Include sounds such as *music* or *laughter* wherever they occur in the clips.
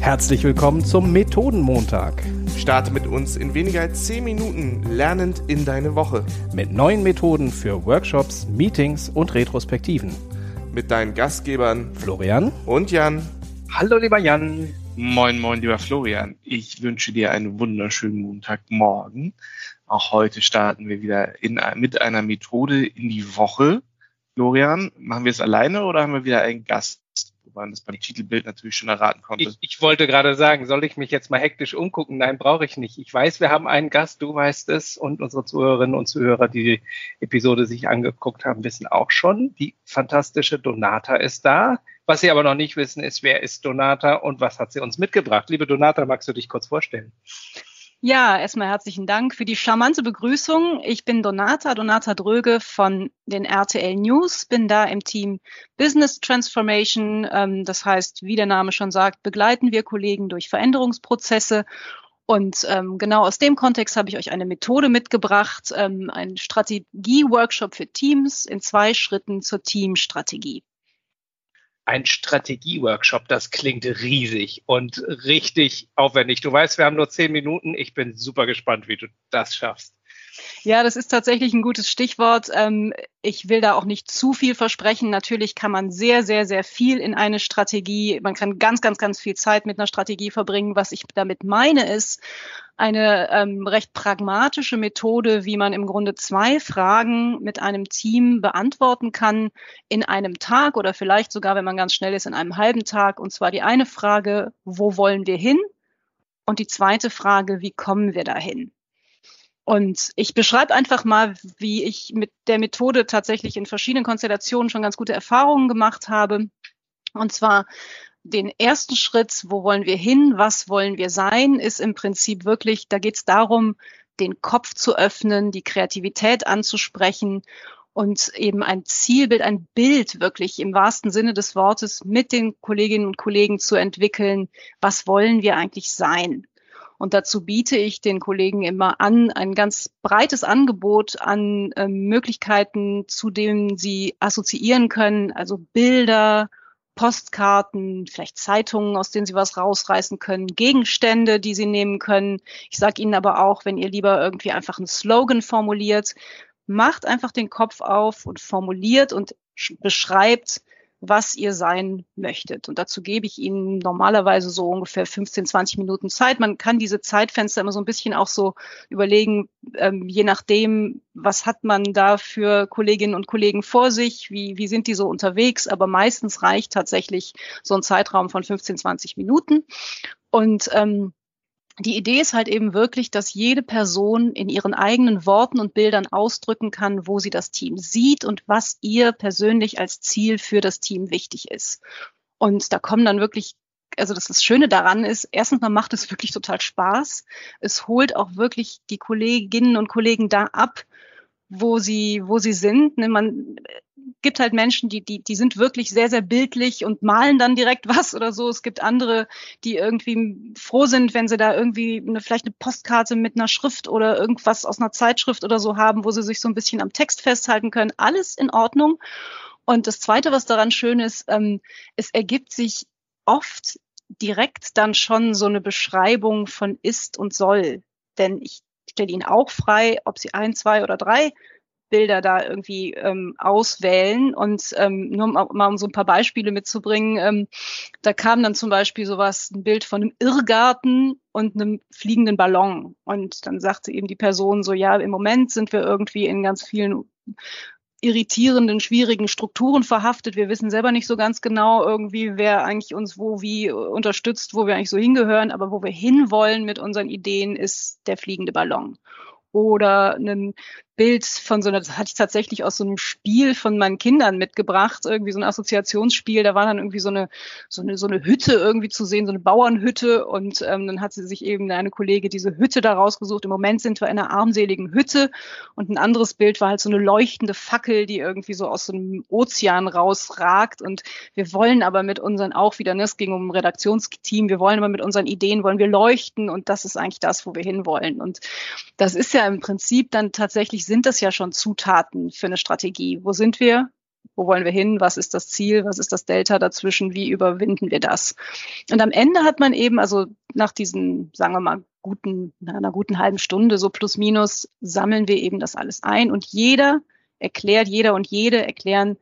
Herzlich willkommen zum Methodenmontag. Starte mit uns in weniger als 10 Minuten lernend in deine Woche. Mit neuen Methoden für Workshops, Meetings und Retrospektiven. Mit deinen Gastgebern Florian und Jan. Hallo lieber Jan. Moin, moin, lieber Florian. Ich wünsche dir einen wunderschönen Montagmorgen. Auch heute starten wir wieder in, mit einer Methode in die Woche. Florian, machen wir es alleine oder haben wir wieder einen Gast? Man das beim Titelbild natürlich schon erraten konnte. Ich, ich wollte gerade sagen, soll ich mich jetzt mal hektisch umgucken? Nein, brauche ich nicht. Ich weiß, wir haben einen Gast, du weißt es und unsere Zuhörerinnen und Zuhörer, die die Episode sich angeguckt haben, wissen auch schon, die fantastische Donata ist da. Was sie aber noch nicht wissen, ist, wer ist Donata und was hat sie uns mitgebracht? Liebe Donata, magst du dich kurz vorstellen? Ja, erstmal herzlichen Dank für die charmante Begrüßung. Ich bin Donata, Donata Dröge von den RTL News, bin da im Team Business Transformation. Ähm, das heißt, wie der Name schon sagt, begleiten wir Kollegen durch Veränderungsprozesse. Und ähm, genau aus dem Kontext habe ich euch eine Methode mitgebracht, ähm, einen Strategie-Workshop für Teams in zwei Schritten zur Teamstrategie ein Strategie-Workshop. Das klingt riesig und richtig aufwendig. Du weißt, wir haben nur zehn Minuten. Ich bin super gespannt, wie du das schaffst. Ja, das ist tatsächlich ein gutes Stichwort. Ähm, ich will da auch nicht zu viel versprechen. Natürlich kann man sehr, sehr, sehr viel in eine Strategie, man kann ganz, ganz, ganz viel Zeit mit einer Strategie verbringen. Was ich damit meine, ist, eine ähm, recht pragmatische Methode, wie man im Grunde zwei Fragen mit einem Team beantworten kann in einem Tag oder vielleicht sogar, wenn man ganz schnell ist, in einem halben Tag. Und zwar die eine Frage, wo wollen wir hin? Und die zweite Frage, wie kommen wir dahin? Und ich beschreibe einfach mal, wie ich mit der Methode tatsächlich in verschiedenen Konstellationen schon ganz gute Erfahrungen gemacht habe. Und zwar den ersten Schritt, wo wollen wir hin, was wollen wir sein, ist im Prinzip wirklich, da geht es darum, den Kopf zu öffnen, die Kreativität anzusprechen und eben ein Zielbild, ein Bild wirklich im wahrsten Sinne des Wortes mit den Kolleginnen und Kollegen zu entwickeln. Was wollen wir eigentlich sein? Und dazu biete ich den Kollegen immer an, ein ganz breites Angebot an äh, Möglichkeiten, zu denen sie assoziieren können, also Bilder, Postkarten, vielleicht Zeitungen, aus denen Sie was rausreißen können, Gegenstände, die Sie nehmen können. Ich sage Ihnen aber auch, wenn ihr lieber irgendwie einfach einen Slogan formuliert, macht einfach den Kopf auf und formuliert und beschreibt, was ihr sein möchtet. Und dazu gebe ich Ihnen normalerweise so ungefähr 15, 20 Minuten Zeit. Man kann diese Zeitfenster immer so ein bisschen auch so überlegen, ähm, je nachdem, was hat man da für Kolleginnen und Kollegen vor sich, wie, wie sind die so unterwegs. Aber meistens reicht tatsächlich so ein Zeitraum von 15, 20 Minuten. Und ähm, die Idee ist halt eben wirklich, dass jede Person in ihren eigenen Worten und Bildern ausdrücken kann, wo sie das Team sieht und was ihr persönlich als Ziel für das Team wichtig ist. Und da kommen dann wirklich also das, das Schöne daran ist, erstens mal macht es wirklich total Spaß. Es holt auch wirklich die Kolleginnen und Kollegen da ab, wo sie, wo sie sind. Ne, man gibt halt Menschen, die, die, die sind wirklich sehr, sehr bildlich und malen dann direkt *laughs* was oder so. Es gibt andere, die irgendwie froh sind, wenn sie da irgendwie eine, vielleicht eine Postkarte mit einer Schrift oder irgendwas aus einer Zeitschrift oder so haben, wo sie sich so ein bisschen am Text festhalten können. Alles in Ordnung. Und das Zweite, was daran schön ist, ähm, es ergibt sich oft direkt dann schon so eine Beschreibung von ist und soll. Denn ich stelle Ihnen auch frei, ob Sie ein, zwei oder drei Bilder da irgendwie ähm, auswählen. Und ähm, nur mal, mal um so ein paar Beispiele mitzubringen, ähm, da kam dann zum Beispiel sowas, ein Bild von einem Irrgarten und einem fliegenden Ballon. Und dann sagte eben die Person so, ja, im Moment sind wir irgendwie in ganz vielen irritierenden, schwierigen Strukturen verhaftet. Wir wissen selber nicht so ganz genau irgendwie, wer eigentlich uns wo wie unterstützt, wo wir eigentlich so hingehören, aber wo wir hinwollen mit unseren Ideen ist der fliegende Ballon oder ein Bild von so einer, das hatte ich tatsächlich aus so einem Spiel von meinen Kindern mitgebracht, irgendwie so ein Assoziationsspiel, da war dann irgendwie so eine, so eine, so eine Hütte irgendwie zu sehen, so eine Bauernhütte. Und ähm, dann hat sie sich eben eine Kollege diese Hütte da rausgesucht. Im Moment sind wir in einer armseligen Hütte. Und ein anderes Bild war halt so eine leuchtende Fackel, die irgendwie so aus so einem Ozean rausragt. Und wir wollen aber mit unseren auch wieder, ne, es ging um ein Redaktionsteam, wir wollen aber mit unseren Ideen, wollen wir leuchten. Und das ist eigentlich das, wo wir hinwollen. Und das ist ja im Prinzip dann tatsächlich sind das ja schon Zutaten für eine Strategie. Wo sind wir? wo wollen wir hin, was ist das Ziel, was ist das Delta dazwischen, wie überwinden wir das. Und am Ende hat man eben, also nach diesen, sagen wir mal, guten, einer guten halben Stunde, so plus minus, sammeln wir eben das alles ein und jeder erklärt, jeder und jede erklären,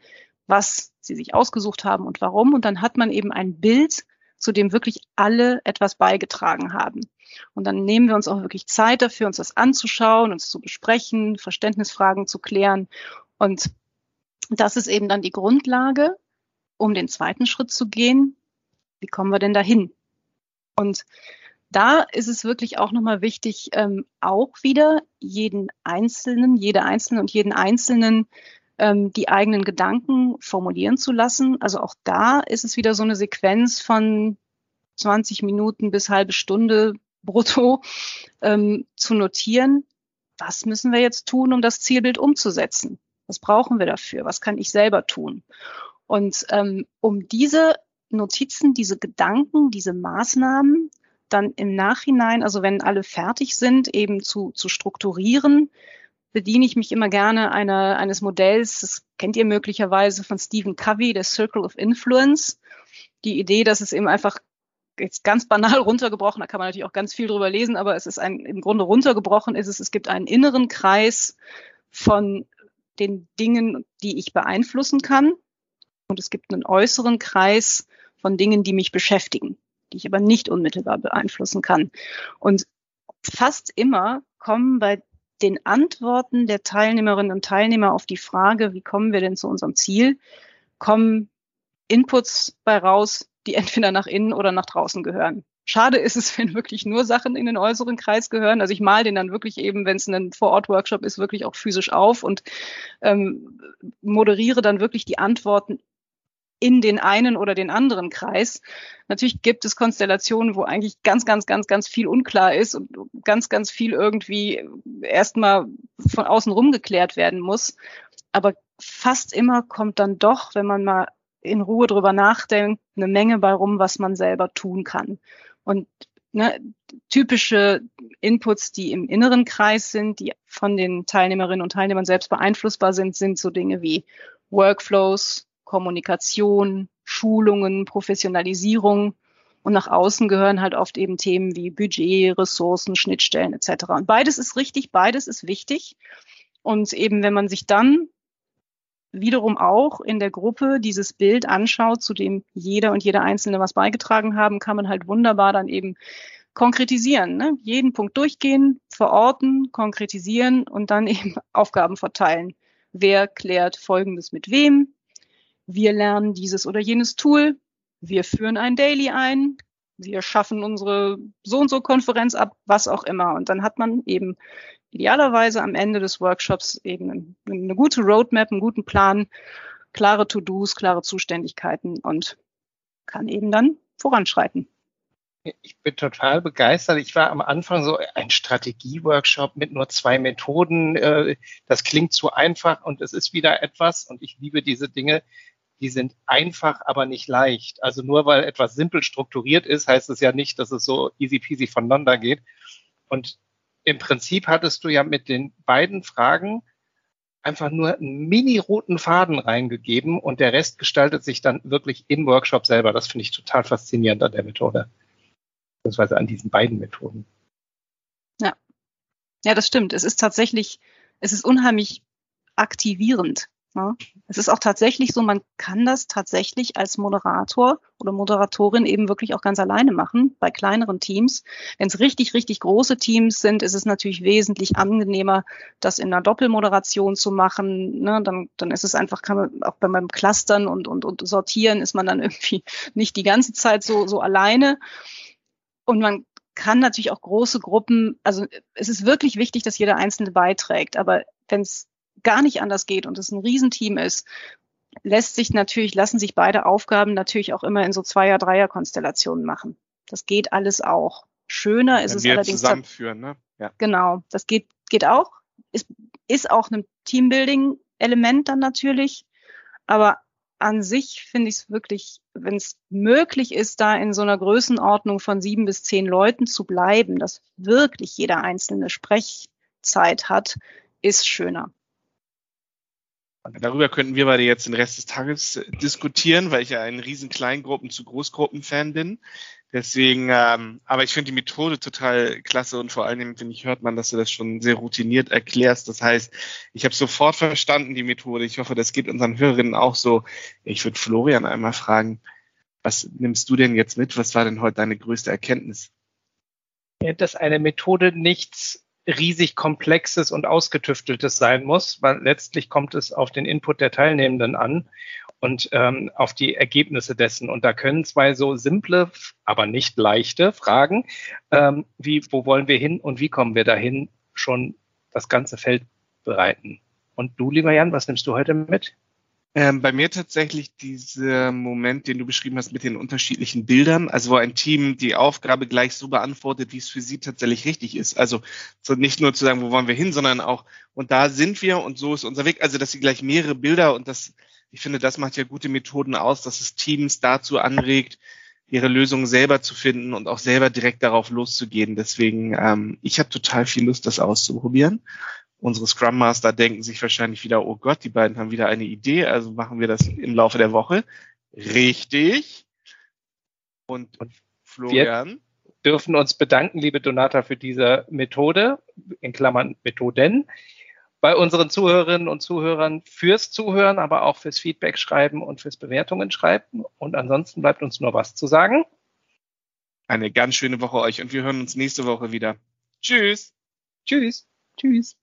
was sie sich ausgesucht haben und warum. Und dann hat man eben ein Bild, zu dem wirklich alle etwas beigetragen haben. Und dann nehmen wir uns auch wirklich Zeit dafür, uns das anzuschauen, uns zu besprechen, Verständnisfragen zu klären. Und das ist eben dann die Grundlage, um den zweiten Schritt zu gehen. Wie kommen wir denn dahin? Und da ist es wirklich auch nochmal wichtig, ähm, auch wieder jeden Einzelnen, jede Einzelne und jeden Einzelnen ähm, die eigenen Gedanken formulieren zu lassen. Also auch da ist es wieder so eine Sequenz von 20 Minuten bis halbe Stunde *laughs* brutto ähm, zu notieren. Was müssen wir jetzt tun, um das Zielbild umzusetzen? Was brauchen wir dafür? Was kann ich selber tun? Und ähm, um diese Notizen, diese Gedanken, diese Maßnahmen dann im Nachhinein, also wenn alle fertig sind, eben zu, zu strukturieren, bediene ich mich immer gerne einer, eines Modells, das kennt ihr möglicherweise von Stephen Covey, der Circle of Influence. Die Idee, dass es eben einfach jetzt ganz banal *laughs* runtergebrochen, da kann man natürlich auch ganz viel drüber lesen, aber es ist ein, im Grunde runtergebrochen ist es, es gibt einen inneren Kreis von den Dingen, die ich beeinflussen kann. Und es gibt einen äußeren Kreis von Dingen, die mich beschäftigen, die ich aber nicht unmittelbar beeinflussen kann. Und fast immer kommen bei den Antworten der Teilnehmerinnen und Teilnehmer auf die Frage, wie kommen wir denn zu unserem Ziel, kommen Inputs bei raus, die entweder nach innen oder nach draußen gehören. Schade ist es, *laughs* wenn wirklich nur Sachen in den äußeren Kreis gehören. Also ich mal den dann wirklich eben, wenn es ein Vor-Ort-Workshop ist, wirklich auch physisch auf und ähm, moderiere dann wirklich die Antworten in den einen oder den anderen Kreis. Natürlich gibt es Konstellationen, wo eigentlich ganz, ganz, ganz, ganz viel unklar ist und ganz, ganz viel irgendwie erstmal von außen rum geklärt werden muss. Aber fast immer kommt dann doch, wenn man mal in Ruhe drüber nachdenkt, eine Menge bei rum, was man selber tun kann. Und ne, typische Inputs, die im inneren Kreis sind, die von den Teilnehmerinnen und Teilnehmern selbst beeinflussbar sind, sind so Dinge wie Workflows, Kommunikation, Schulungen, Professionalisierung. Und nach außen gehören halt oft eben Themen wie Budget, Ressourcen, Schnittstellen etc. Und beides ist richtig, beides ist wichtig. Und eben, wenn man sich dann wiederum auch in der Gruppe dieses Bild anschaut, zu dem jeder und jeder Einzelne was beigetragen haben, kann man halt wunderbar dann eben konkretisieren. Ne? Jeden Punkt durchgehen, verorten, konkretisieren und dann *laughs* eben Aufgaben verteilen. Wer klärt Folgendes mit wem? Wir lernen dieses oder jenes Tool, wir führen ein Daily ein, wir schaffen unsere so und so Konferenz ab, was auch immer. Und dann hat man eben idealerweise am Ende des Workshops eben eine gute Roadmap, einen guten Plan, klare To-Dos, klare Zuständigkeiten und kann eben dann voranschreiten. Ich bin total begeistert. Ich war am Anfang so ein Strategie-Workshop mit nur zwei Methoden. Äh, das klingt zu einfach und es ist wieder etwas und ich liebe diese Dinge, die sind einfach, aber nicht leicht. Also nur weil etwas simpel strukturiert ist, heißt es ja nicht, dass es so easy peasy voneinander geht. Und im Prinzip hattest du ja mit den beiden Fragen einfach nur einen mini-roten Faden reingegeben und der Rest gestaltet sich dann wirklich im Workshop selber. Das finde ich total faszinierend an der Methode. Beziehungsweise an diesen beiden Methoden. Ja. Ja, das stimmt. Es ist tatsächlich, es ist unheimlich aktivierend. Ne? Es ist auch tatsächlich so, man kann das tatsächlich als Moderator oder Moderatorin eben wirklich auch ganz alleine machen bei kleineren Teams. Wenn es richtig, richtig große Teams sind, ist es natürlich wesentlich angenehmer, das in einer Doppelmoderation zu machen. Ne? Dann, dann ist es einfach, kann man auch beim Clustern und, und, und Sortieren ist man dann *laughs* irgendwie nicht die ganze Zeit so, so alleine. Und man kann natürlich auch große Gruppen, also es ist wirklich wichtig, dass jeder Einzelne beiträgt. Aber wenn es gar nicht anders geht und es ein Riesenteam ist, lässt sich natürlich, lassen sich beide Aufgaben natürlich auch immer in so Zweier-, Dreier-Konstellationen machen. Das geht alles auch. Schöner ist es allerdings. Zusammenführen, ne? Ja. Genau, das geht, geht auch. Ist, ist auch ein Teambuilding-Element dann natürlich. Aber an sich finde ich es wirklich, wenn es möglich ist, da in so einer Größenordnung von sieben bis zehn Leuten zu bleiben, dass wirklich jeder einzelne Sprechzeit hat, ist schöner. Darüber könnten wir beide jetzt den Rest des Tages diskutieren, weil ich ja ein riesen Kleingruppen zu Großgruppen-Fan bin. Deswegen, ähm, aber ich finde die Methode total klasse und vor allen Dingen, finde ich, hört man, dass du das schon sehr routiniert erklärst. Das heißt, ich habe sofort verstanden die Methode. Ich hoffe, das geht unseren Hörerinnen auch so. Ich würde Florian einmal fragen, was nimmst du denn jetzt mit? Was war denn heute deine größte Erkenntnis? Dass eine Methode nichts riesig komplexes und ausgetüfteltes sein muss, weil letztlich kommt es auf den Input der Teilnehmenden an und ähm, auf die Ergebnisse dessen. Und da können zwei so simple, aber nicht leichte Fragen, ähm, wie wo wollen wir hin und wie kommen wir dahin, schon das ganze Feld bereiten. Und du, lieber Jan, was nimmst du heute mit? Ähm, bei mir tatsächlich dieser Moment, den du beschrieben hast mit den unterschiedlichen Bildern, also wo ein Team die Aufgabe gleich so beantwortet, wie es für sie tatsächlich richtig ist. Also so nicht nur zu sagen, wo wollen wir hin, sondern auch, und da sind wir und so ist unser Weg. Also dass sie gleich mehrere Bilder und das, ich finde, das macht ja gute Methoden aus, dass es Teams dazu anregt, ihre Lösungen selber zu finden und auch selber direkt darauf loszugehen. Deswegen, ähm, ich habe total viel Lust, das auszuprobieren unsere Scrum Master denken sich wahrscheinlich wieder, oh Gott, die beiden haben wieder eine Idee, also machen wir das im Laufe der Woche. Richtig. Und, und Florian. Wir dürfen uns bedanken, liebe Donata, für diese Methode, in Klammern Methoden, bei unseren Zuhörerinnen und Zuhörern fürs Zuhören, aber auch fürs Feedback schreiben und fürs Bewertungen schreiben. Und ansonsten bleibt uns nur was zu sagen. Eine ganz schöne Woche euch und wir hören uns nächste Woche wieder. Tschüss. Tschüss. Tschüss.